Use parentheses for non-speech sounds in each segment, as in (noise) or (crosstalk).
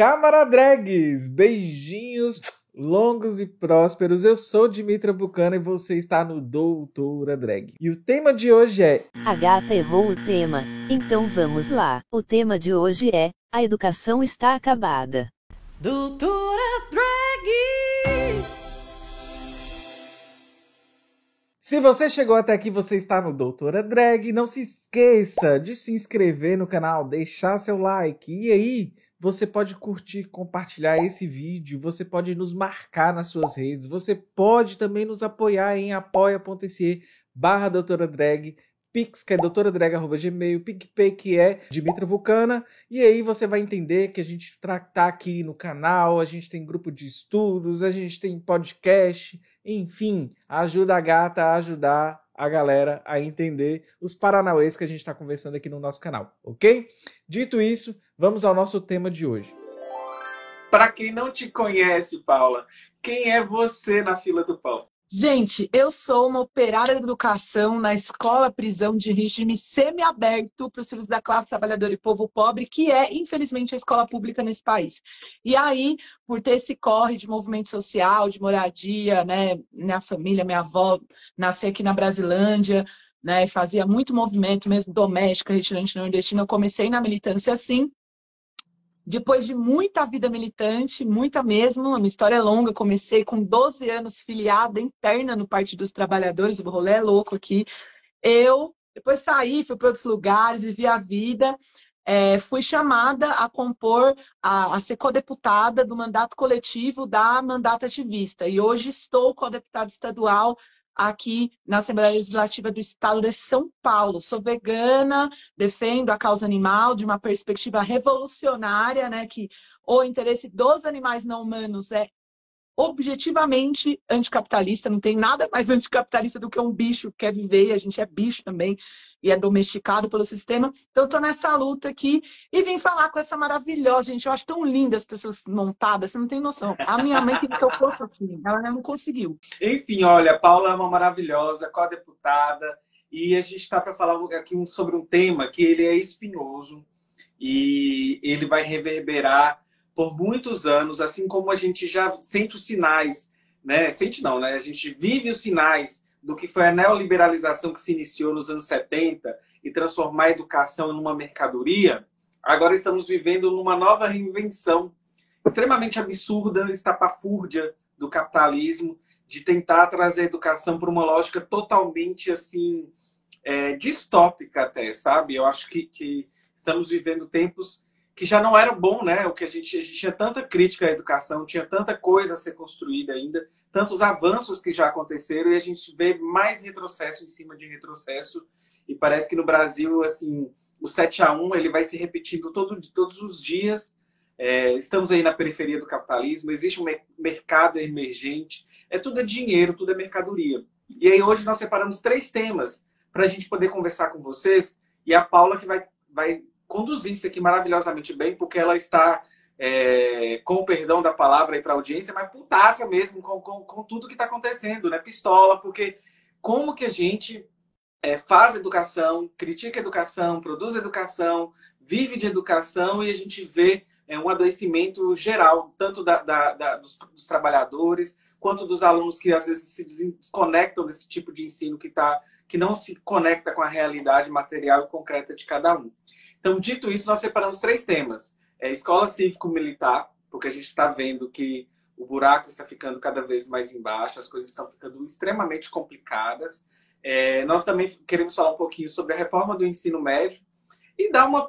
Camaradregues, beijinhos longos e prósperos. Eu sou Dimitra Vulcana e você está no Doutora Drag. E o tema de hoje é A gata errou o tema, então vamos lá. O tema de hoje é A educação está acabada. Doutora Drag! Se você chegou até aqui, você está no Doutora Drag. Não se esqueça de se inscrever no canal, deixar seu like. E aí, você pode curtir, compartilhar esse vídeo, você pode nos marcar nas suas redes, você pode também nos apoiar em apoia.se barra doutora drag, Pix, que é doutoradrag.gmail, PicPay, que é Dimitra Vulcana, e aí você vai entender que a gente tá aqui no canal, a gente tem grupo de estudos, a gente tem podcast, enfim, ajuda a gata a ajudar a galera a entender os paranauês que a gente está conversando aqui no nosso canal, ok? Dito isso, vamos ao nosso tema de hoje. Para quem não te conhece, Paula, quem é você na fila do pão? Gente, eu sou uma operária de educação na escola prisão de regime semiaberto para os filhos da classe trabalhadora e povo pobre, que é, infelizmente, a escola pública nesse país. E aí, por ter esse corre de movimento social, de moradia, né? Minha família, minha avó nasceu aqui na Brasilândia, né? Fazia muito movimento mesmo doméstico, retirante nordestino. Eu comecei na militância assim. Depois de muita vida militante, muita mesmo, a minha história é longa, comecei com 12 anos filiada interna no Partido dos Trabalhadores, o rolê é louco aqui. Eu depois saí, fui para outros lugares, vivi a vida, é, fui chamada a compor, a, a ser codeputada do mandato coletivo da Mandato Ativista. E hoje estou codeputada estadual aqui na Assembleia Legislativa do Estado de São Paulo. Sou vegana, defendo a causa animal de uma perspectiva revolucionária, né, que o interesse dos animais não humanos é objetivamente anticapitalista, não tem nada mais (laughs) anticapitalista do que um bicho que quer viver, e a gente é bicho também e é domesticado pelo sistema. Então, eu estou nessa luta aqui e vim falar com essa maravilhosa, gente. Eu acho tão linda as pessoas montadas, você não tem noção. A minha mãe queria que eu fosse assim, ela não conseguiu. Enfim, olha, Paula é uma maravilhosa, co-deputada, e a gente está para falar aqui sobre um tema que ele é espinhoso e ele vai reverberar por muitos anos, assim como a gente já sente os sinais, né? Sente não, né? A gente vive os sinais do que foi a neoliberalização que se iniciou nos anos 70 e transformar a educação numa mercadoria, agora estamos vivendo numa nova reinvenção extremamente absurda, estapafúrdia do capitalismo, de tentar trazer a educação para uma lógica totalmente assim é, distópica até, sabe? Eu acho que, que, estamos vivendo tempos que já não era bom, né? O que a gente, a gente tinha tanta crítica à educação, tinha tanta coisa a ser construída ainda, tantos avanços que já aconteceram e a gente vê mais retrocesso em cima de retrocesso. E parece que no Brasil assim o 7 a 1 ele vai se repetindo todo, todos os dias. É, estamos aí na periferia do capitalismo existe um mercado emergente. É tudo é dinheiro tudo é mercadoria. E aí hoje nós separamos três temas para a gente poder conversar com vocês e a Paula que vai vai conduzir isso aqui maravilhosamente bem porque ela está é, com o perdão da palavra aí para a audiência, mas putaça mesmo com, com, com tudo que está acontecendo, né? Pistola, porque como que a gente é, faz educação, critica educação, produz educação, vive de educação e a gente vê é, um adoecimento geral, tanto da, da, da dos, dos, trabalhadores quanto dos alunos que às vezes se desconectam desse tipo de ensino que, tá, que não se conecta com a realidade material e concreta de cada um. Então, dito isso, nós separamos três temas é, escola cívico-militar, porque a gente está vendo que o buraco está ficando cada vez mais embaixo, as coisas estão ficando extremamente complicadas. É, nós também queremos falar um pouquinho sobre a reforma do ensino médio e dar uma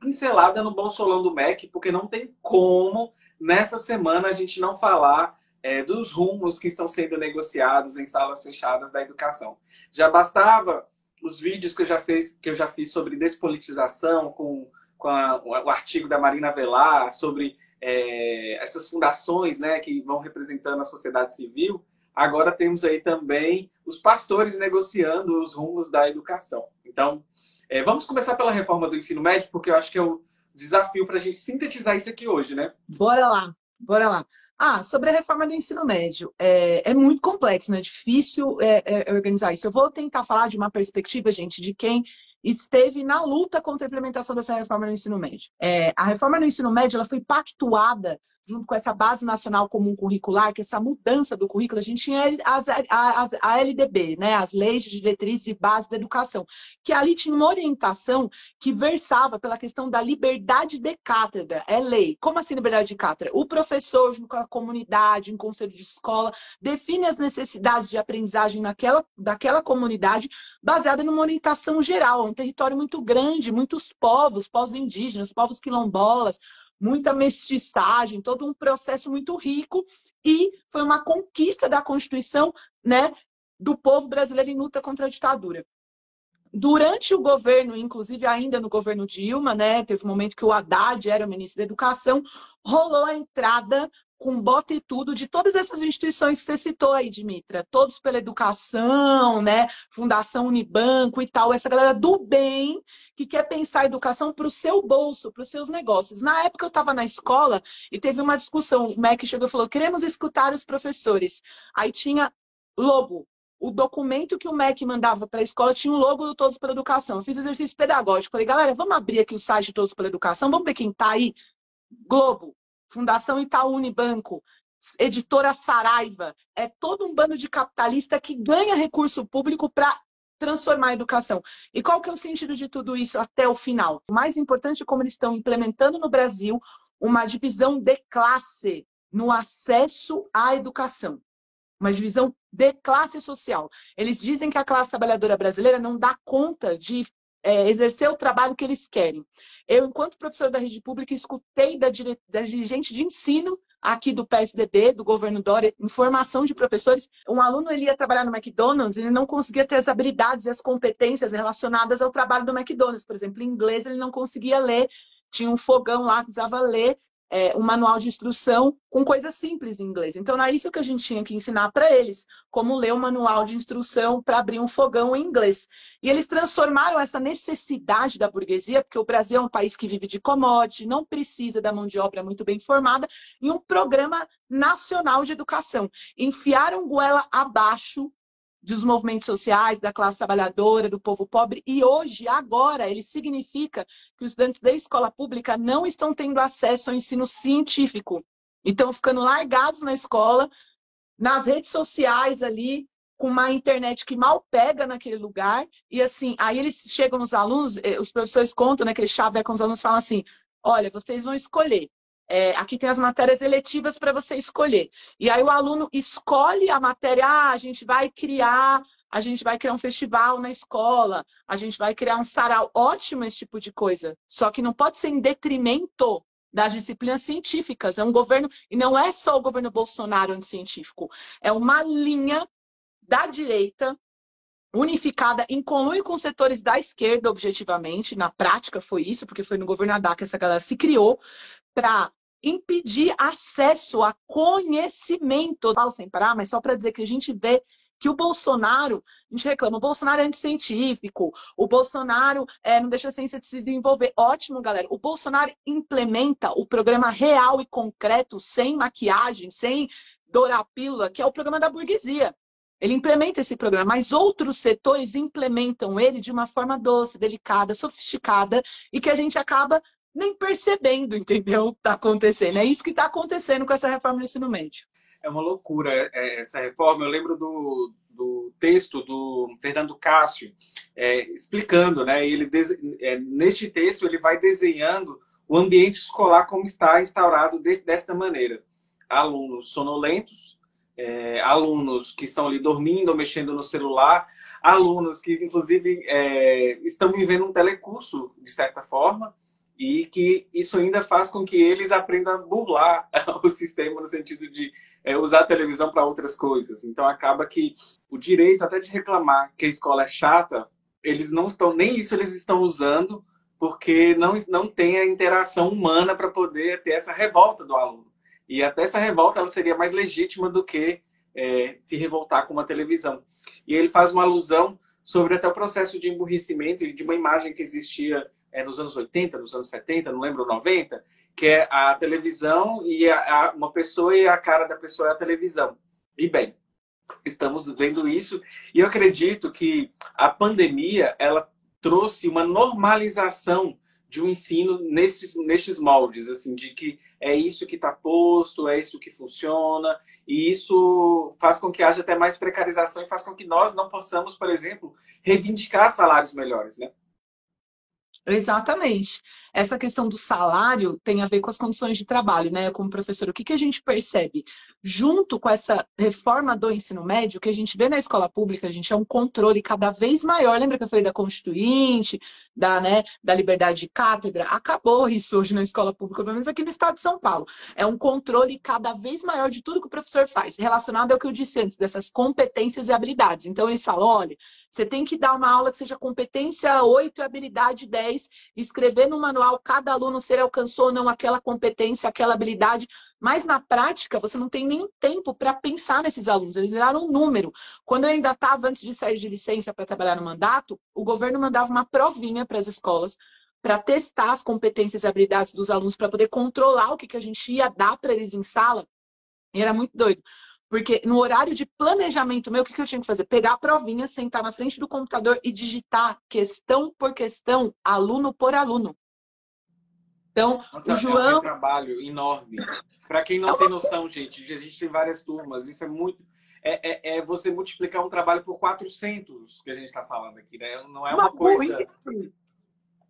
pincelada no bolsolão do MEC, porque não tem como nessa semana a gente não falar é, dos rumos que estão sendo negociados em salas fechadas da educação. Já bastava os vídeos que eu já, que eu já fiz sobre despolitização, com com a, o artigo da Marina Velar sobre é, essas fundações né, que vão representando a sociedade civil, agora temos aí também os pastores negociando os rumos da educação. Então, é, vamos começar pela reforma do ensino médio, porque eu acho que é o desafio para a gente sintetizar isso aqui hoje, né? Bora lá, bora lá. Ah, sobre a reforma do ensino médio. É, é muito complexo, né? É difícil é, é, organizar isso. Eu vou tentar falar de uma perspectiva, gente, de quem esteve na luta contra a implementação dessa reforma no ensino médio. É, a reforma no ensino médio ela foi pactuada junto com essa base nacional comum curricular, que essa mudança do currículo, a gente tinha as, as, a LDB, né, as leis de diretrizes e base da educação, que ali tinha uma orientação que versava pela questão da liberdade de cátedra, é lei. Como assim liberdade de cátedra? O professor, junto com a comunidade, em conselho de escola, define as necessidades de aprendizagem naquela, daquela comunidade, baseada numa orientação geral, um território muito grande, muitos povos, povos indígenas, povos quilombolas, muita mestiçagem, todo um processo muito rico e foi uma conquista da Constituição, né, do povo brasileiro em luta contra a ditadura. Durante o governo, inclusive ainda no governo Dilma, né, teve um momento que o Haddad era o ministro da Educação, rolou a entrada com bota e tudo de todas essas instituições que você citou aí, Dimitra, todos pela educação, né? Fundação Unibanco e tal, essa galera do bem que quer pensar a educação para o seu bolso, para os seus negócios. Na época eu estava na escola e teve uma discussão, o MEC chegou e falou: queremos escutar os professores. Aí tinha logo. O documento que o MEC mandava para a escola tinha o logo do Todos pela Educação. Eu fiz exercício pedagógico. Falei, galera, vamos abrir aqui o site de Todos pela Educação, vamos ver quem está aí. Globo, Fundação Itaú Unibanco, Editora Saraiva, é todo um bando de capitalista que ganha recurso público para transformar a educação. E qual que é o sentido de tudo isso até o final? O mais importante é como eles estão implementando no Brasil uma divisão de classe no acesso à educação. Uma divisão de classe social. Eles dizem que a classe trabalhadora brasileira não dá conta de é, exercer o trabalho que eles querem. Eu, enquanto professora da rede pública, escutei da, dire... da dirigente de ensino aqui do PSDB, do governo Dória, informação de professores. Um aluno ele ia trabalhar no McDonald's ele não conseguia ter as habilidades e as competências relacionadas ao trabalho do McDonald's. Por exemplo, em inglês ele não conseguia ler, tinha um fogão lá que precisava ler é, um manual de instrução com coisas simples em inglês. Então, era isso que a gente tinha que ensinar para eles, como ler um manual de instrução para abrir um fogão em inglês. E eles transformaram essa necessidade da burguesia, porque o Brasil é um país que vive de commodity, não precisa da mão de obra muito bem formada, em um programa nacional de educação. Enfiaram goela abaixo dos movimentos sociais, da classe trabalhadora, do povo pobre, e hoje, agora, ele significa que os estudantes da escola pública não estão tendo acesso ao ensino científico. Estão ficando largados na escola, nas redes sociais ali, com uma internet que mal pega naquele lugar, e assim, aí eles chegam nos alunos, eh, os professores contam, né, que eles chavecam os alunos falam assim, olha, vocês vão escolher é, aqui tem as matérias eletivas para você escolher. E aí o aluno escolhe a matéria, ah, a gente vai criar, a gente vai criar um festival na escola, a gente vai criar um sarau. Ótimo esse tipo de coisa. Só que não pode ser em detrimento das disciplinas científicas. É um governo, e não é só o governo Bolsonaro anticientífico, é uma linha da direita unificada em conluio com setores da esquerda, objetivamente, na prática foi isso, porque foi no governo Haddad que essa galera se criou, para impedir acesso a conhecimento. Falo sem parar, mas só para dizer que a gente vê que o Bolsonaro, a gente reclama, o Bolsonaro é anticientífico, o Bolsonaro é, não deixa a ciência de se desenvolver. Ótimo, galera. O Bolsonaro implementa o programa real e concreto, sem maquiagem, sem dourar pílula, que é o programa da burguesia. Ele implementa esse programa, mas outros setores implementam ele de uma forma doce, delicada, sofisticada, e que a gente acaba nem percebendo, entendeu? Está acontecendo. É isso que está acontecendo com essa reforma do ensino médio. É uma loucura é, essa reforma. Eu lembro do, do texto do Fernando Cássio é, explicando, né? Ele é, neste texto ele vai desenhando o ambiente escolar como está instaurado de, desta maneira: alunos sonolentos, é, alunos que estão ali dormindo ou mexendo no celular, alunos que inclusive é, estão vivendo um telecurso de certa forma e que isso ainda faz com que eles aprendam a burlar (laughs) o sistema no sentido de é, usar a televisão para outras coisas. Então acaba que o direito até de reclamar que a escola é chata, eles não estão nem isso eles estão usando porque não não tem a interação humana para poder ter essa revolta do aluno. E até essa revolta ela seria mais legítima do que é, se revoltar com uma televisão. E ele faz uma alusão sobre até o processo de emburrecimento e de uma imagem que existia é, nos anos 80, nos anos 70, não lembro, 90, que é a televisão e a, a, uma pessoa e a cara da pessoa é a televisão. E bem, estamos vendo isso e eu acredito que a pandemia ela trouxe uma normalização de um ensino nesses, moldes, assim, de que é isso que está posto, é isso que funciona, e isso faz com que haja até mais precarização e faz com que nós não possamos, por exemplo, reivindicar salários melhores, né? Exatamente. Essa questão do salário tem a ver com as condições de trabalho, né? Como professor, o que, que a gente percebe? Junto com essa reforma do ensino médio, o que a gente vê na escola pública, a gente é um controle cada vez maior. Lembra que eu falei da Constituinte, da, né, da liberdade de cátedra? Acabou isso hoje na escola pública, pelo menos aqui no estado de São Paulo. É um controle cada vez maior de tudo que o professor faz, relacionado ao que eu disse antes, dessas competências e habilidades. Então, eles falam: olha, você tem que dar uma aula que seja competência 8 e habilidade 10, escrever no manual cada aluno se ele alcançou ou não aquela competência, aquela habilidade, mas na prática você não tem nem tempo para pensar nesses alunos, eles eram um número. Quando eu ainda estava antes de sair de licença para trabalhar no mandato, o governo mandava uma provinha para as escolas para testar as competências e habilidades dos alunos, para poder controlar o que, que a gente ia dar para eles em sala. E era muito doido. Porque no horário de planejamento meu, o que, eu tinha que fazer? Pegar a provinha, sentar na frente do computador e digitar questão por questão, aluno por aluno. Então, Nossa, o João. É um trabalho enorme. Para quem não é tem noção, gente, a gente tem várias turmas, isso é muito. É, é, é você multiplicar um trabalho por 400 que a gente está falando aqui, né? Não é uma, uma coisa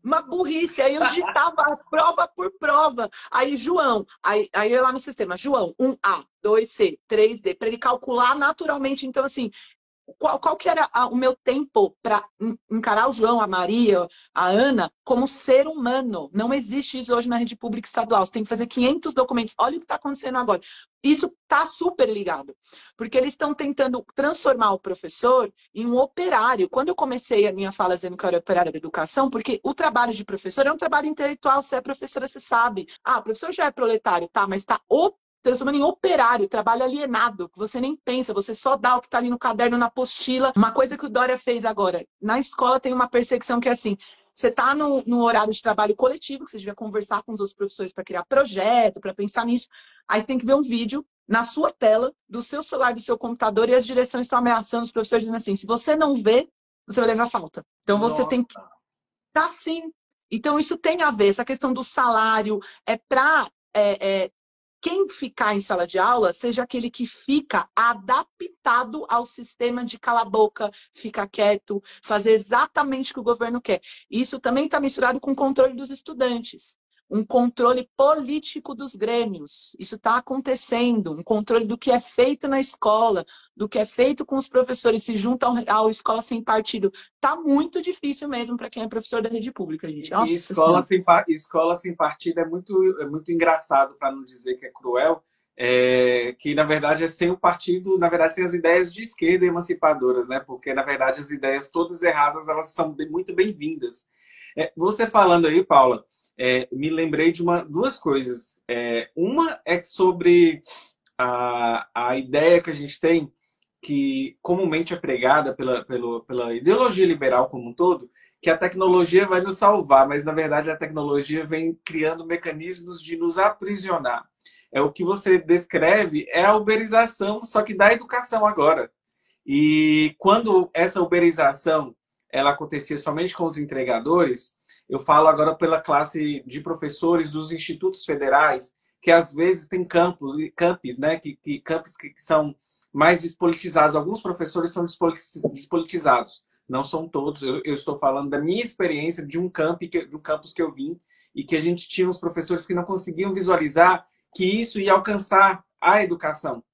uma burrice. Aí eu digitava prova por prova. Aí, João, aí, aí eu lá no sistema, João, 1A, 2C, 3D, para ele calcular naturalmente. Então, assim, qual, qual que era o meu tempo para encarar o João, a Maria, a Ana como ser humano? Não existe isso hoje na rede pública estadual. Você tem que fazer 500 documentos. Olha o que está acontecendo agora. Isso está super ligado, porque eles estão tentando transformar o professor em um operário. Quando eu comecei a minha fala dizendo que eu era operária da educação, porque o trabalho de professor é um trabalho intelectual. Você é professora, você sabe. Ah, o professor já é proletário, tá, mas está transformando em operário, trabalho alienado, que você nem pensa, você só dá o que está ali no caderno, na apostila. Uma coisa que o Dória fez agora, na escola tem uma perseguição que é assim, você está no, no, horário de trabalho coletivo, que você devia conversar com os outros professores para criar projeto, para pensar nisso. Aí você tem que ver um vídeo na sua tela, do seu celular, do seu computador, e as direções estão ameaçando os professores dizendo assim: se você não vê, você vai levar falta. Então você Nossa. tem que. Tá sim. Então isso tem a ver, essa questão do salário é para é, é, quem ficar em sala de aula seja aquele que fica adaptado ao sistema de cala boca, fica quieto, fazer exatamente o que o governo quer. Isso também está misturado com o controle dos estudantes um controle político dos grêmios. Isso está acontecendo, um controle do que é feito na escola, do que é feito com os professores, se juntam ao, escola sem partido. Está muito difícil mesmo para quem é professor da rede pública, gente. Nossa, escola, sem, escola sem partido é muito, é muito engraçado, para não dizer que é cruel, é, que na verdade é sem o partido, na verdade sem as ideias de esquerda emancipadoras, né? Porque na verdade as ideias todas erradas elas são muito bem-vindas. É, você falando aí, Paula, é, me lembrei de uma, duas coisas. É, uma é sobre a, a ideia que a gente tem, que comumente é pregada pela, pela, pela ideologia liberal como um todo, que a tecnologia vai nos salvar, mas na verdade a tecnologia vem criando mecanismos de nos aprisionar. É o que você descreve é a uberização, só que da educação agora. E quando essa uberização ela acontecia somente com os entregadores, eu falo agora pela classe de professores dos institutos federais, que às vezes tem campos, campos, né, que, que campos que são mais despolitizados. Alguns professores são despolitizados, não são todos. Eu, eu estou falando da minha experiência de um camp, que, de um campus que eu vim e que a gente tinha uns professores que não conseguiam visualizar que isso ia alcançar a educação.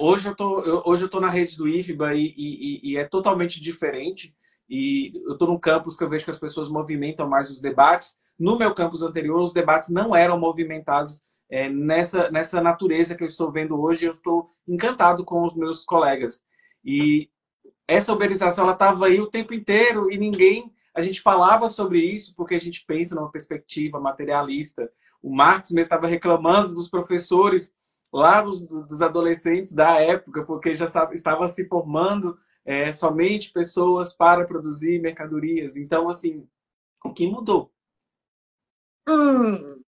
Hoje eu tô, eu, hoje eu tô na rede do IFBA e, e, e é totalmente diferente. E eu estou num campus que eu vejo que as pessoas movimentam mais os debates. No meu campus anterior, os debates não eram movimentados é, nessa, nessa natureza que eu estou vendo hoje. Eu estou encantado com os meus colegas. E essa uberização estava aí o tempo inteiro e ninguém. A gente falava sobre isso porque a gente pensa numa perspectiva materialista. O Marx mesmo estava reclamando dos professores lá dos, dos adolescentes da época, porque já sabe, estava se formando é, somente pessoas para produzir mercadorias. Então, assim, o que mudou? Hum,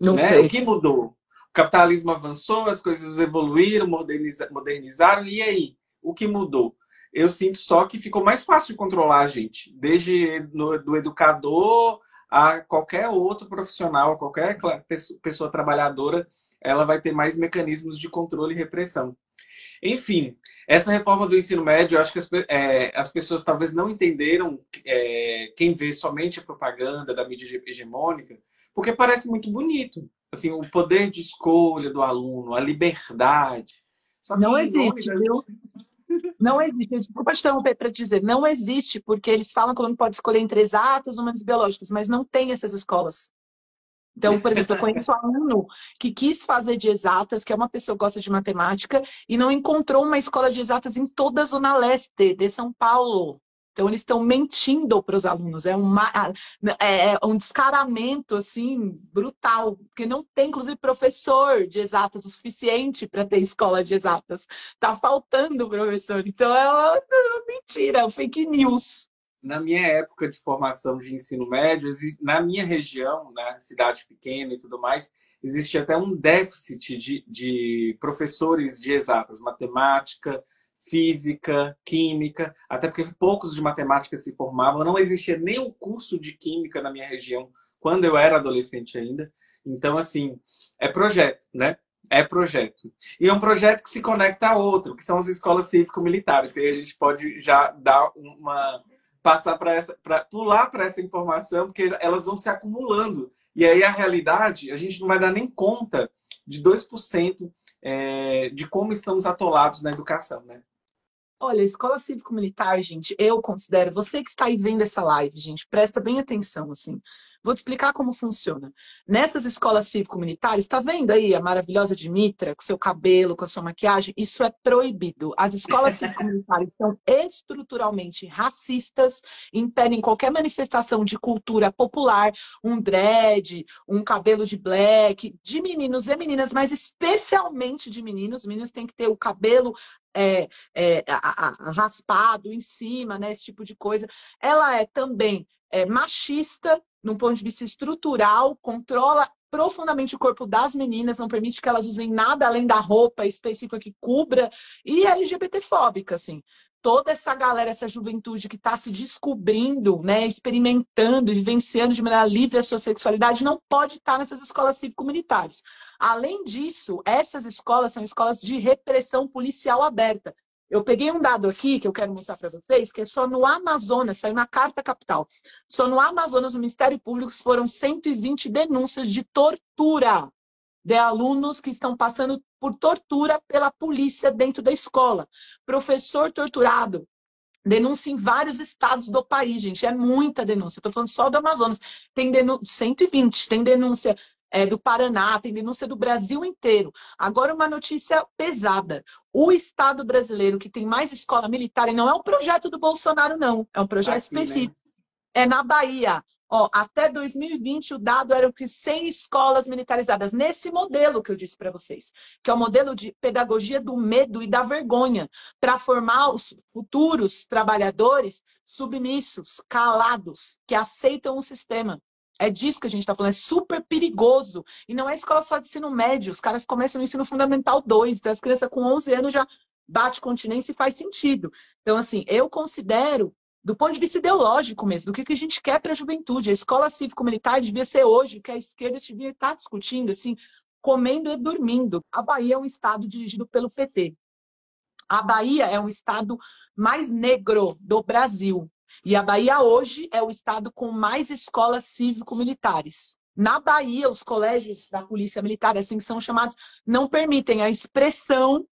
não né? sei. O que mudou? O capitalismo avançou, as coisas evoluíram, moderniza, modernizaram, e aí? O que mudou? eu sinto só que ficou mais fácil de controlar a gente, desde no, do educador a qualquer outro profissional, qualquer pessoa trabalhadora, ela vai ter mais mecanismos de controle e repressão. Enfim, essa reforma do ensino médio, eu acho que as, é, as pessoas talvez não entenderam é, quem vê somente a propaganda da mídia hegemônica, porque parece muito bonito. Assim, o poder de escolha do aluno, a liberdade. não existe, viu? Não existe. Desculpa te interromper para dizer, não existe, porque eles falam que o aluno pode escolher entre exatas ou humanas biológicas, mas não tem essas escolas. Então, por exemplo, eu conheço um aluno que quis fazer de exatas, que é uma pessoa que gosta de matemática, e não encontrou uma escola de exatas em toda a Zona Leste de São Paulo. Então, eles estão mentindo para os alunos. É, uma, é, é um descaramento, assim, brutal. Porque não tem, inclusive, professor de exatas o suficiente para ter escola de exatas. Está faltando professor. Então, é uma, é mentira, é um fake news na minha época de formação de ensino médio, na minha região, na né, cidade pequena e tudo mais, existia até um déficit de, de professores de exatas, matemática, física, química, até porque poucos de matemática se formavam, não existia nem o curso de química na minha região quando eu era adolescente ainda. Então, assim, é projeto, né? É projeto. E é um projeto que se conecta a outro, que são as escolas cívico-militares, que aí a gente pode já dar uma, passar para essa, para pular para essa informação, porque elas vão se acumulando. E aí a realidade, a gente não vai dar nem conta de 2% é, de como estamos atolados na educação, né? Olha, escola cívico-militar, gente, eu considero, você que está aí vendo essa live, gente, presta bem atenção, assim. Vou te explicar como funciona. Nessas escolas cívico-militares, está vendo aí a maravilhosa Dimitra, com seu cabelo, com a sua maquiagem? Isso é proibido. As escolas cívico-militares são estruturalmente racistas, impedem qualquer manifestação de cultura popular, um dread, um cabelo de black, de meninos e meninas, mas especialmente de meninos. Os meninos têm que ter o cabelo é, é, raspado em cima, né, esse tipo de coisa. Ela é também é, machista, num ponto de vista estrutural, controla profundamente o corpo das meninas, não permite que elas usem nada além da roupa específica que cubra, e LGBTfóbica, assim. Toda essa galera, essa juventude que está se descobrindo, né, experimentando, vivenciando de maneira livre a sua sexualidade, não pode estar nessas escolas cívico-militares. Além disso, essas escolas são escolas de repressão policial aberta. Eu peguei um dado aqui que eu quero mostrar para vocês, que é só no Amazonas, saiu na Carta Capital. Só no Amazonas, no Ministério Público, foram 120 denúncias de tortura de alunos que estão passando por tortura pela polícia dentro da escola. Professor torturado, denúncia em vários estados do país, gente. É muita denúncia. Estou falando só do Amazonas. Tem denúncia 120, tem denúncia é, do Paraná, tem denúncia do Brasil inteiro. Agora, uma notícia pesada. O Estado brasileiro que tem mais escola militar, e não é um projeto do Bolsonaro, não, é um projeto Aqui, né? específico. Né? É na Bahia. Ó, até 2020, o dado era que 100 escolas militarizadas, nesse modelo que eu disse para vocês, que é o modelo de pedagogia do medo e da vergonha, para formar os futuros trabalhadores submissos, calados, que aceitam o sistema. É disso que a gente está falando, é super perigoso. E não é escola só de ensino médio, os caras começam no ensino fundamental 2, então as crianças com 11 anos já bate continência e faz sentido. Então, assim, eu considero, do ponto de vista ideológico mesmo, do que, que a gente quer para a juventude. A escola cívico-militar devia ser hoje, que a esquerda devia estar tá discutindo, assim, comendo e dormindo. A Bahia é um estado dirigido pelo PT. A Bahia é um estado mais negro do Brasil. E a Bahia hoje é o estado com mais escolas cívico-militares. Na Bahia, os colégios da Polícia Militar, assim que são chamados, não permitem a expressão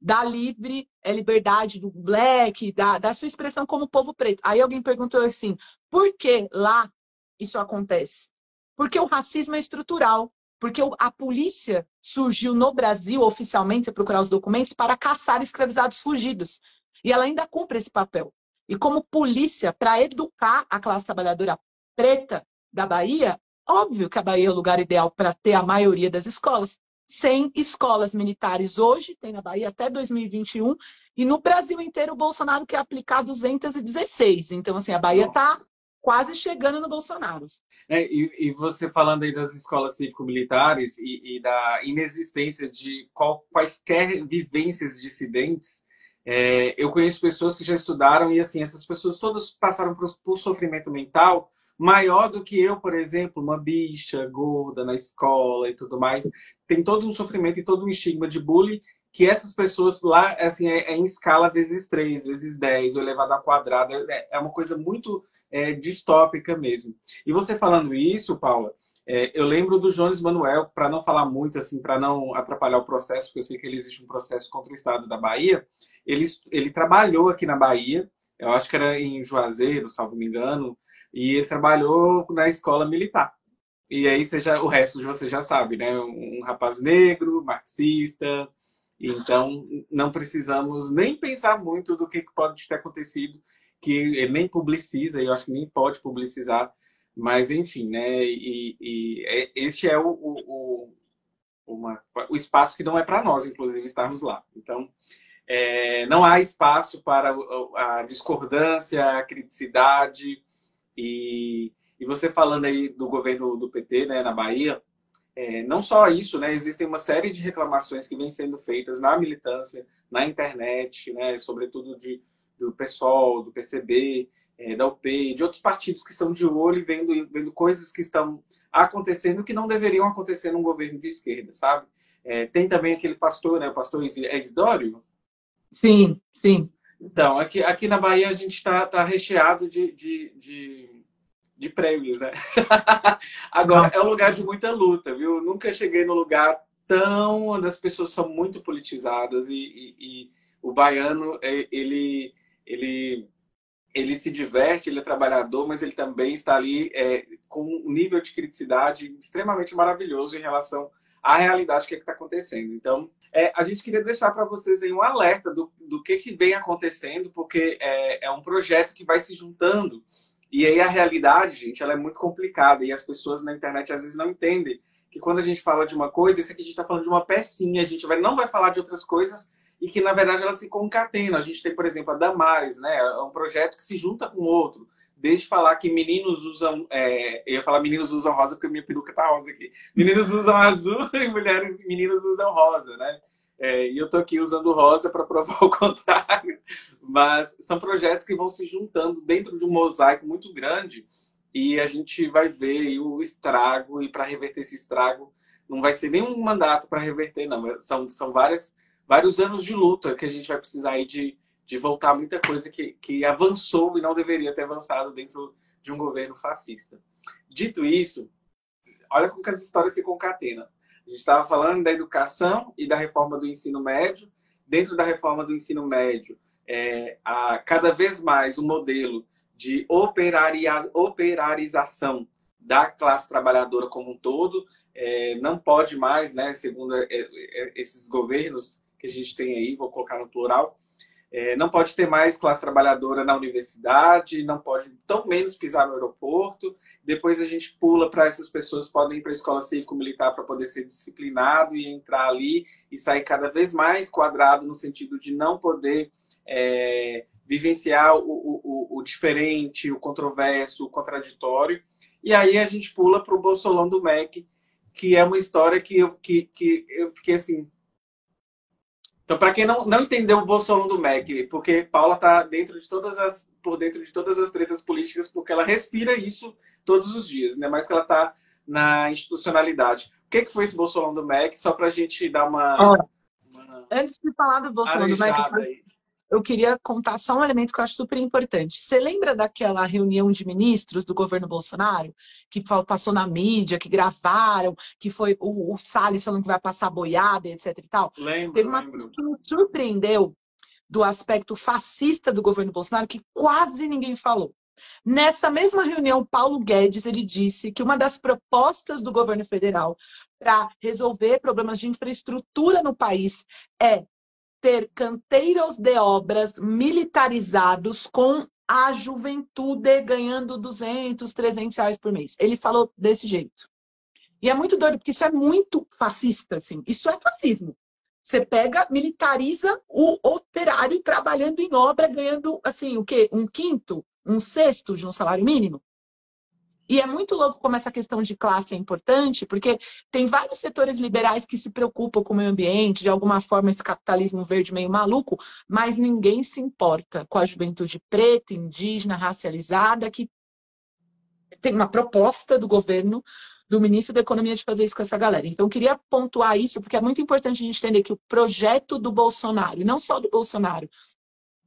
da livre é, liberdade do black, da, da sua expressão como povo preto. Aí alguém perguntou assim: por que lá isso acontece? Porque o racismo é estrutural. Porque a polícia surgiu no Brasil, oficialmente, se procurar os documentos, para caçar escravizados fugidos. E ela ainda cumpre esse papel. E como polícia, para educar a classe trabalhadora preta da Bahia, óbvio que a Bahia é o lugar ideal para ter a maioria das escolas. Sem escolas militares hoje, tem na Bahia até 2021, e no Brasil inteiro o Bolsonaro quer aplicar 216. Então, assim, a Bahia está quase chegando no Bolsonaro. É, e, e, você falando aí das escolas cívico-militares e, e, da inexistência de qual, quaisquer vivências dissidentes, É, eu conheço pessoas que já estudaram e, assim, essas pessoas todas passaram por, por sofrimento mental maior do que eu, por exemplo, uma bicha gorda na escola e tudo mais. Tem todo um sofrimento e todo um estigma de bullying que essas pessoas lá, assim, é, é em escala vezes 3, vezes 10, ou elevado ao quadrado. É, é uma coisa muito é, distópica mesmo. E você falando isso, Paula, é, eu lembro do Jones Manuel, para não falar muito, assim, para não atrapalhar o processo, porque eu sei que ele existe um processo contra o Estado da Bahia. Ele, ele trabalhou aqui na Bahia, eu acho que era em Juazeiro, salvo me engano, e ele trabalhou na escola militar. E aí você já, o resto de você já sabe, né? Um rapaz negro, marxista. Então, não precisamos nem pensar muito do que pode ter acontecido, que ele nem publiciza, eu acho que nem pode publicizar, mas enfim, né? E, e é, este é o, o, o, uma, o espaço que não é para nós, inclusive, estarmos lá. Então, é, não há espaço para a discordância, a criticidade, e, e você falando aí do governo do PT né, na Bahia, é, não só isso, né, existem uma série de reclamações que vêm sendo feitas na militância, na internet, né, sobretudo de, do PSOL, do PCB, é, da UP, de outros partidos que estão de olho e vendo, vendo coisas que estão acontecendo que não deveriam acontecer num governo de esquerda, sabe? É, tem também aquele pastor, né, o pastor Isidório? Sim, sim. Então, aqui, aqui na Bahia a gente está tá recheado de, de, de, de prêmios, né? (laughs) Agora, é um lugar de muita luta, viu? Nunca cheguei no lugar tão onde as pessoas são muito politizadas e, e, e o baiano, é, ele, ele, ele se diverte, ele é trabalhador, mas ele também está ali é, com um nível de criticidade extremamente maravilhoso em relação à realidade que é está acontecendo. Então, é, a gente queria deixar para vocês aí um alerta do, do que, que vem acontecendo, porque é, é um projeto que vai se juntando. E aí a realidade, gente, ela é muito complicada e as pessoas na internet às vezes não entendem que quando a gente fala de uma coisa, isso aqui a gente está falando de uma pecinha, a gente vai, não vai falar de outras coisas e que na verdade elas se concatenam. A gente tem, por exemplo, a Damares, né? É um projeto que se junta com outro. Desde falar que meninos usam. É, eu ia falar meninos usam rosa porque minha peruca tá rosa aqui. Meninos usam azul (laughs) e mulheres, meninos usam rosa, né? É, e eu tô aqui usando rosa para provar (laughs) o contrário. Mas são projetos que vão se juntando dentro de um mosaico muito grande e a gente vai ver o estrago. E para reverter esse estrago, não vai ser nenhum mandato para reverter, não. São, são várias, vários anos de luta que a gente vai precisar aí de de voltar muita coisa que, que avançou e não deveria ter avançado dentro de um governo fascista. Dito isso, olha como que as histórias se concatenam. A gente estava falando da educação e da reforma do ensino médio. Dentro da reforma do ensino médio, é, a, cada vez mais um modelo de operaria, operarização da classe trabalhadora como um todo é, não pode mais, né, segundo é, é esses governos que a gente tem aí, vou colocar no plural, é, não pode ter mais classe trabalhadora na universidade, não pode tão menos pisar no aeroporto. Depois a gente pula para essas pessoas podem ir para a escola cívico-militar para poder ser disciplinado e entrar ali e sair cada vez mais quadrado no sentido de não poder é, vivenciar o, o, o, diferente, o controverso, o contraditório. E aí a gente pula para o Bolsolão do MEC, que é uma história que eu, que, que eu fiquei assim, então, para quem não, não entendeu o Bolsonaro do MEC, porque Paula está dentro de todas as por dentro de todas as tretas políticas, porque ela respira isso todos os dias, né? Mais que ela está na institucionalidade. O que, que foi esse Bolsonaro do MEC? Só para a gente dar uma, uma, Antes de falar do Bolsonaro do MEC, eu queria contar só um elemento que eu acho super importante. Você lembra daquela reunião de ministros do governo Bolsonaro, que passou na mídia, que gravaram, que foi o, o Salles falando que vai passar boiada, etc e tal? Lembro, Teve uma lembro. que me surpreendeu do aspecto fascista do governo Bolsonaro, que quase ninguém falou. Nessa mesma reunião, Paulo Guedes ele disse que uma das propostas do governo federal para resolver problemas de infraestrutura no país é ter canteiros de obras militarizados com a juventude ganhando 200, 300 reais por mês. Ele falou desse jeito. E é muito doido, porque isso é muito fascista, assim. Isso é fascismo. Você pega, militariza o operário trabalhando em obra, ganhando, assim, o quê? Um quinto, um sexto de um salário mínimo? E é muito louco como essa questão de classe é importante, porque tem vários setores liberais que se preocupam com o meio ambiente, de alguma forma esse capitalismo verde meio maluco, mas ninguém se importa com a juventude preta, indígena, racializada, que tem uma proposta do governo do ministro da Economia de fazer isso com essa galera. Então, eu queria pontuar isso, porque é muito importante a gente entender que o projeto do Bolsonaro, e não só do Bolsonaro,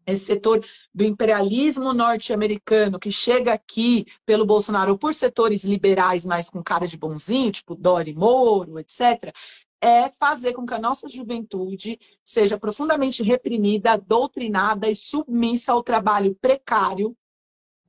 esse setor do imperialismo norte-americano que chega aqui pelo Bolsonaro por setores liberais, mais com cara de bonzinho, tipo Dori Moro, etc., é fazer com que a nossa juventude seja profundamente reprimida, doutrinada e submissa ao trabalho precário,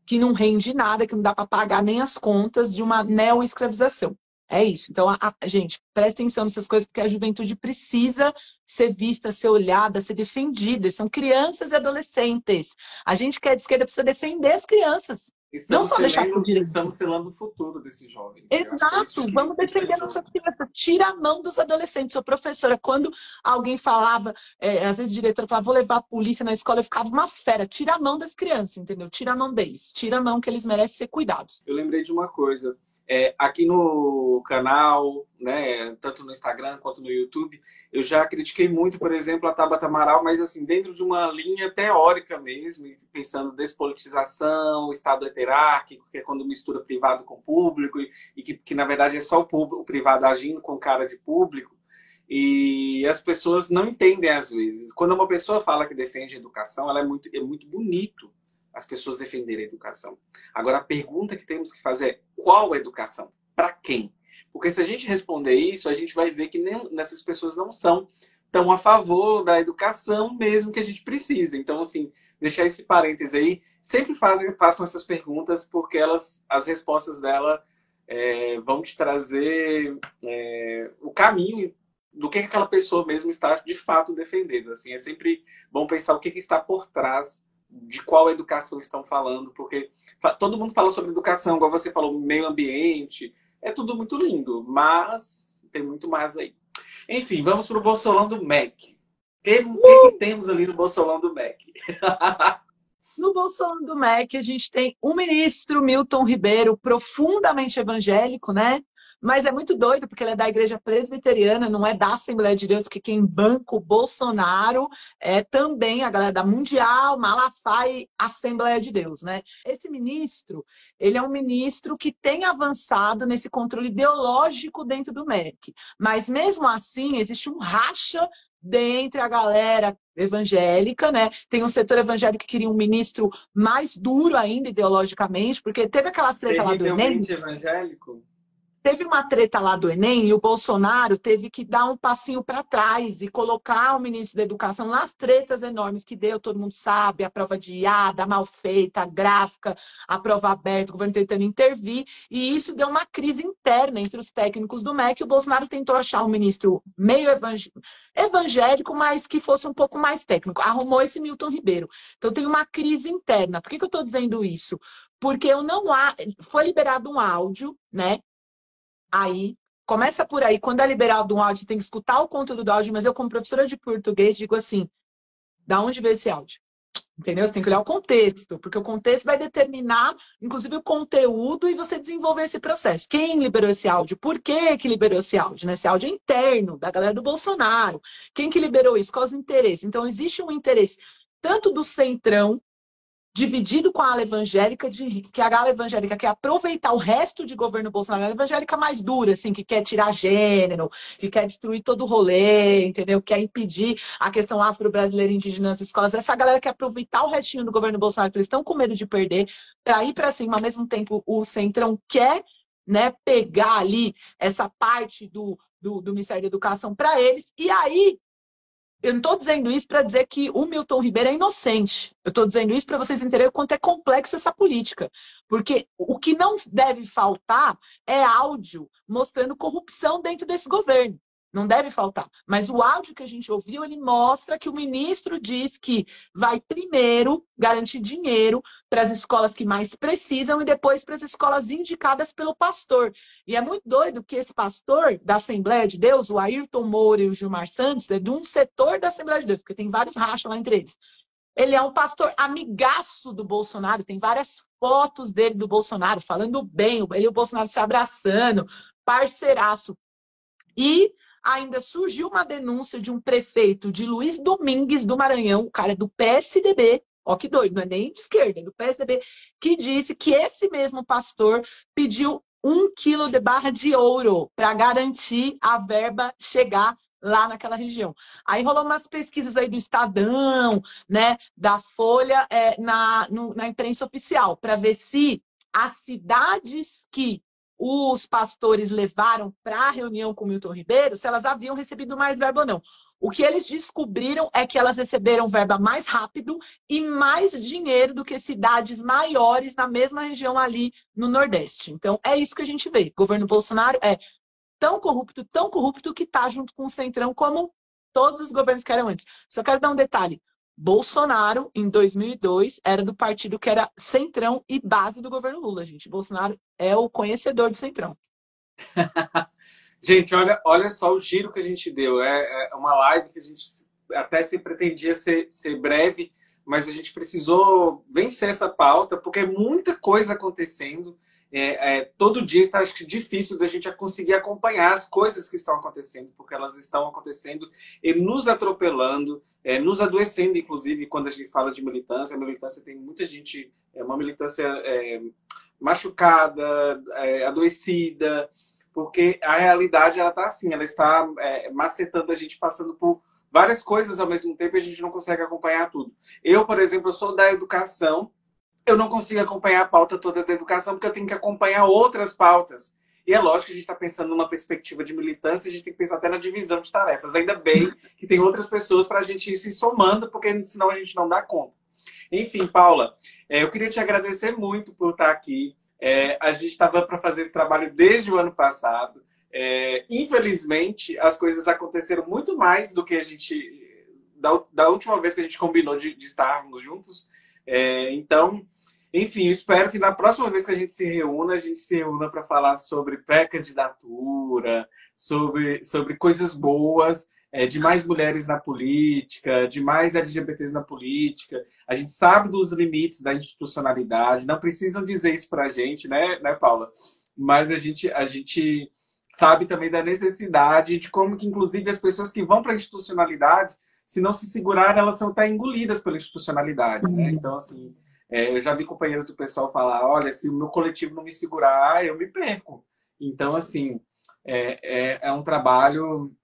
que não rende nada, que não dá para pagar nem as contas de uma neo-escravização. É isso. Então, a, a, gente, presta atenção nessas coisas, porque a juventude precisa ser vista, ser olhada, ser defendida. São crianças e adolescentes. A gente que é de esquerda precisa defender as crianças. Estamos não só deixar por direito. Estamos selando o futuro desses jovens. Exato, é vamos defender nossa criança. Tira a mão dos adolescentes. Sou professora. Quando alguém falava, é, às vezes o diretor falava, vou levar a polícia na escola, eu ficava uma fera. Tira a mão das crianças, entendeu? Tira a mão deles. Tira a mão que eles merecem ser cuidados. Eu lembrei de uma coisa. É, aqui no canal, né, tanto no Instagram quanto no YouTube, eu já critiquei muito, por exemplo, a Tabata Amaral, mas assim, dentro de uma linha teórica mesmo, pensando despolitização, Estado heterárquico, que é quando mistura privado com público, e, e que, que, na verdade é só o, público, o privado agindo com cara de público, e as pessoas não entendem às vezes. Quando uma pessoa fala que defende educação, ela é muito, é muito bonito as pessoas defenderem a educação. Agora, a pergunta que temos que fazer é qual educação? Para quem? Porque se a gente responder isso, a gente vai ver que nem, essas pessoas não são tão a favor da educação mesmo que a gente precisa. Então, assim, deixar esse parêntese aí, sempre fazem, façam essas perguntas, porque elas, as respostas dela é, vão te trazer é, o caminho do que aquela pessoa mesmo está de fato defendendo. Assim, é sempre bom pensar o que, que está por trás de qual educação estão falando, porque todo mundo fala sobre educação, igual você falou, meio ambiente, é tudo muito lindo, mas tem muito mais aí. Enfim, vamos para o Bolsolão do MEC. O que, uh! que, que, temos ali no Bolsolão do MEC? (laughs) no Bolsolão do MEC, a gente tem o ministro Milton Ribeiro, profundamente evangélico, né? Mas é muito doido, porque ele é da igreja presbiteriana, não é da Assembleia de Deus, porque quem banca o Bolsonaro é também a galera da Mundial, Malafaia Assembleia de Deus, né? Esse ministro, ele é um ministro que tem avançado nesse controle ideológico dentro do MEC. Mas mesmo assim, existe um racha dentre a galera evangélica, né? Tem um setor evangélico que queria um ministro mais duro ainda ideologicamente, porque teve aquelas treta lá do Enem. evangélico? Teve uma treta lá do Enem e o Bolsonaro teve que dar um passinho para trás e colocar o ministro da Educação nas tretas enormes que deu, todo mundo sabe, a prova de IADA mal feita, a gráfica, a prova aberta, o governo tentando intervir, e isso deu uma crise interna entre os técnicos do MEC. O Bolsonaro tentou achar um ministro meio evangélico, mas que fosse um pouco mais técnico. Arrumou esse Milton Ribeiro. Então tem uma crise interna. Por que, que eu estou dizendo isso? Porque eu não há. Foi liberado um áudio, né? Aí, começa por aí. Quando é liberado um áudio, tem que escutar o conteúdo do áudio, mas eu, como professora de português, digo assim: da onde veio esse áudio? Entendeu? Você tem que olhar o contexto, porque o contexto vai determinar, inclusive, o conteúdo e você desenvolver esse processo. Quem liberou esse áudio? Por que, que liberou esse áudio? Né? Esse áudio é interno, da galera do Bolsonaro. Quem que liberou isso? Quais os interesses? Então, existe um interesse tanto do centrão, dividido com a ala evangélica, de, que a ala evangélica quer aproveitar o resto de governo Bolsonaro, a evangélica mais dura, assim, que quer tirar gênero, que quer destruir todo o rolê, entendeu? Quer impedir a questão afro-brasileira indígena nas escolas. Essa galera quer aproveitar o restinho do governo Bolsonaro, que eles estão com medo de perder, para ir para cima. Ao mesmo tempo, o Centrão quer né, pegar ali essa parte do, do, do Ministério da Educação para eles, e aí eu não estou dizendo isso para dizer que o Milton Ribeiro é inocente. Eu estou dizendo isso para vocês entenderem o quanto é complexo essa política. Porque o que não deve faltar é áudio mostrando corrupção dentro desse governo. Não deve faltar. Mas o áudio que a gente ouviu, ele mostra que o ministro diz que vai primeiro garantir dinheiro para as escolas que mais precisam e depois para as escolas indicadas pelo pastor. E é muito doido que esse pastor da Assembleia de Deus, o Ayrton Moura e o Gilmar Santos, é de um setor da Assembleia de Deus, porque tem vários rachas lá entre eles. Ele é um pastor amigaço do Bolsonaro, tem várias fotos dele do Bolsonaro falando bem, ele e o Bolsonaro se abraçando, parceiraço. E ainda surgiu uma denúncia de um prefeito de Luiz Domingues do Maranhão, o cara é do PSDB, ó que doido, não é nem de esquerda, é do PSDB, que disse que esse mesmo pastor pediu um quilo de barra de ouro para garantir a verba chegar lá naquela região. Aí rolou umas pesquisas aí do Estadão, né, da Folha é, na, no, na imprensa oficial, para ver se as cidades que os pastores levaram para a reunião com Milton Ribeiro, se elas haviam recebido mais verba ou não. O que eles descobriram é que elas receberam verba mais rápido e mais dinheiro do que cidades maiores na mesma região ali no Nordeste. Então, é isso que a gente vê. O governo Bolsonaro é tão corrupto, tão corrupto, que está junto com o Centrão, como todos os governos que eram antes. Só quero dar um detalhe. Bolsonaro, em 2002, era do partido que era centrão e base do governo Lula, gente. Bolsonaro é o conhecedor do centrão. (laughs) gente, olha, olha só o giro que a gente deu. É, é uma live que a gente até se pretendia ser, ser breve, mas a gente precisou vencer essa pauta, porque é muita coisa acontecendo é, é, todo dia está difícil da gente conseguir acompanhar as coisas que estão acontecendo, porque elas estão acontecendo e nos atropelando, é, nos adoecendo, inclusive, quando a gente fala de militância. A militância tem muita gente, é uma militância é, machucada, é, adoecida, porque a realidade ela está assim, ela está é, macetando a gente, passando por várias coisas ao mesmo tempo e a gente não consegue acompanhar tudo. Eu, por exemplo, eu sou da educação, eu não consigo acompanhar a pauta toda da educação, porque eu tenho que acompanhar outras pautas. E é lógico que a gente está pensando numa perspectiva de militância, a gente tem que pensar até na divisão de tarefas. Ainda bem que tem outras pessoas para a gente ir se somando, porque senão a gente não dá conta. Enfim, Paula, é, eu queria te agradecer muito por estar aqui. É, a gente estava para fazer esse trabalho desde o ano passado. É, infelizmente, as coisas aconteceram muito mais do que a gente. Da, última vez que a gente combinou de, estarmos juntos. Então, enfim, espero que na próxima vez que a gente se reúna, a gente se reúna para falar sobre pré-candidatura, sobre, sobre coisas boas, é, de mais mulheres na política, de mais LGBTs na política. A gente sabe dos limites da institucionalidade, não precisam dizer isso para a gente, né, né, Paula? Mas a gente, a gente sabe também da necessidade de como que, inclusive, as pessoas que vão para a institucionalidade, se não se segurar, elas são até engolidas pela institucionalidade, né? Então, assim, é, eu já vi companheiros do pessoal falar: olha, se o meu coletivo não me segurar, eu me perco. Então, assim, é, é, é um trabalho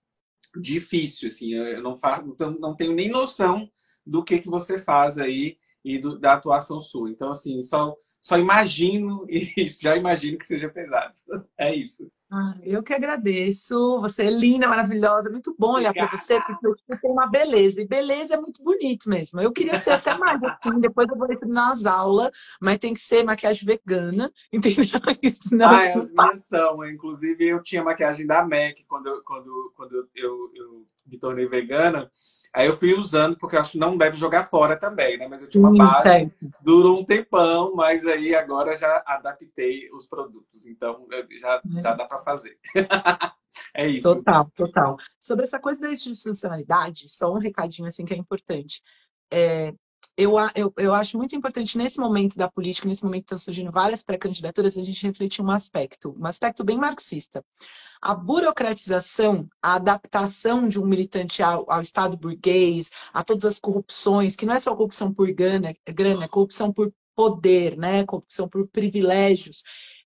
difícil, assim, eu não, faço, não tenho nem noção do que, que você faz aí e do, da atuação sua. Então, assim, só, só imagino (laughs) e já imagino que seja pesado. É isso. Ah, eu que agradeço. Você é linda, maravilhosa. Muito bom olhar para você, porque você tem uma beleza. E beleza é muito bonito mesmo. Eu queria ser até mais assim. Depois eu vou ensinar nas aulas, mas tem que ser maquiagem vegana, (laughs) entendeu? Senão... Ah, as minhas são. Inclusive, eu tinha maquiagem da MAC quando, quando, quando eu, eu me tornei vegana. Aí eu fui usando, porque eu acho que não deve jogar fora também, né? Mas eu tinha uma base, durou um tempão, mas aí agora já adaptei os produtos. Então já, é. já dá para fazer. (laughs) é isso. Total, total. Sobre essa coisa da institucionalidade, só um recadinho assim que é importante. É, eu, eu, eu acho muito importante nesse momento da política, nesse momento que estão surgindo várias pré-candidaturas, a gente refletir um aspecto, um aspecto bem marxista. A burocratização, a adaptação de um militante ao, ao Estado burguês, a todas as corrupções, que não é só corrupção por grana, grana é corrupção por poder, né? corrupção por privilégios.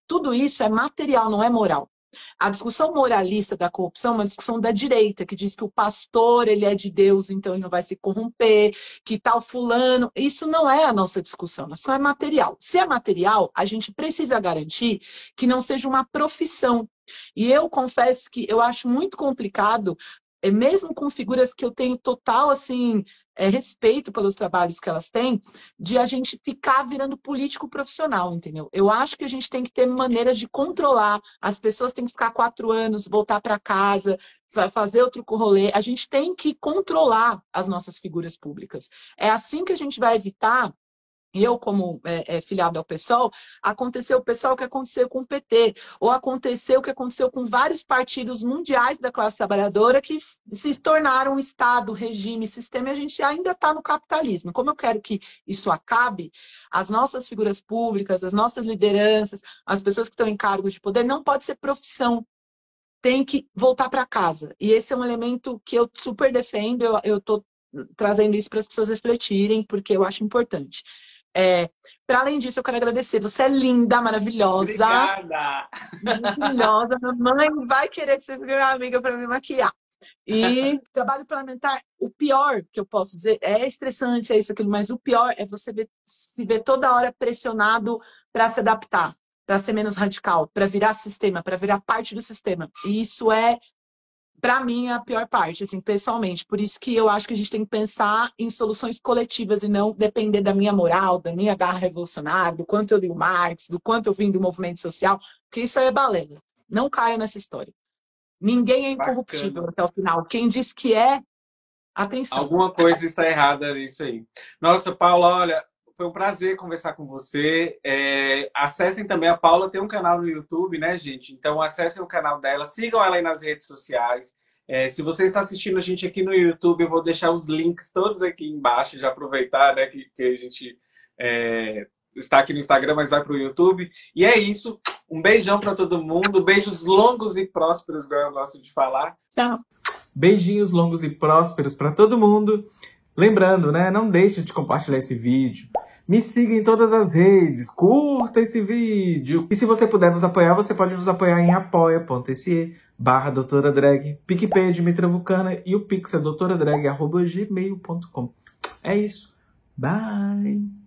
Tudo isso é material, não é moral. A discussão moralista da corrupção é uma discussão da direita, que diz que o pastor ele é de Deus, então ele não vai se corromper, que tal fulano. Isso não é a nossa discussão, isso é material. Se é material, a gente precisa garantir que não seja uma profissão. E eu confesso que eu acho muito complicado é mesmo com figuras que eu tenho total assim é, respeito pelos trabalhos que elas têm, de a gente ficar virando político profissional, entendeu? Eu acho que a gente tem que ter maneiras de controlar. As pessoas têm que ficar quatro anos, voltar para casa, fazer outro rolê. A gente tem que controlar as nossas figuras públicas. É assim que a gente vai evitar eu, como é, é, filiado ao PSOL, aconteceu o PSOL que aconteceu com o PT, ou aconteceu o que aconteceu com vários partidos mundiais da classe trabalhadora que se tornaram Estado, regime, sistema, e a gente ainda está no capitalismo. Como eu quero que isso acabe, as nossas figuras públicas, as nossas lideranças, as pessoas que estão em cargos de poder, não pode ser profissão. Tem que voltar para casa. E esse é um elemento que eu super defendo, eu estou trazendo isso para as pessoas refletirem, porque eu acho importante. É, para além disso, eu quero agradecer. Você é linda, maravilhosa. Obrigada! Maravilhosa. Mamãe vai querer que você fique minha amiga para me maquiar. E (laughs) trabalho parlamentar, o pior que eu posso dizer, é estressante, é isso, aquilo, mas o pior é você ver, se ver toda hora pressionado para se adaptar, para ser menos radical, para virar sistema, para virar parte do sistema. E isso é para mim, é a pior parte, assim, pessoalmente. Por isso que eu acho que a gente tem que pensar em soluções coletivas e não depender da minha moral, da minha garra revolucionária, do quanto eu li o Marx, do quanto eu vim do movimento social, que isso é balela. Não caia nessa história. Ninguém é incorruptível Bacana. até o final. Quem diz que é, atenção. Alguma coisa está errada nisso aí. Nossa, Paula, olha, foi um prazer conversar com você. É, acessem também, a Paula tem um canal no YouTube, né, gente? Então acessem o canal dela, sigam ela aí nas redes sociais. É, se você está assistindo a gente aqui no YouTube, eu vou deixar os links todos aqui embaixo, já aproveitar né, que, que a gente é, está aqui no Instagram, mas vai para o YouTube. E é isso. Um beijão para todo mundo. Beijos longos e prósperos, igual eu gosto de falar. Tchau. Beijinhos longos e prósperos para todo mundo. Lembrando, né? Não deixe de compartilhar esse vídeo. Me siga em todas as redes, curta esse vídeo. E se você puder nos apoiar, você pode nos apoiar em apoia.se barra doutora drag, PicPay Dimitra Vulcana e o Pix é doutoradrag.gmail.com. É isso. Bye!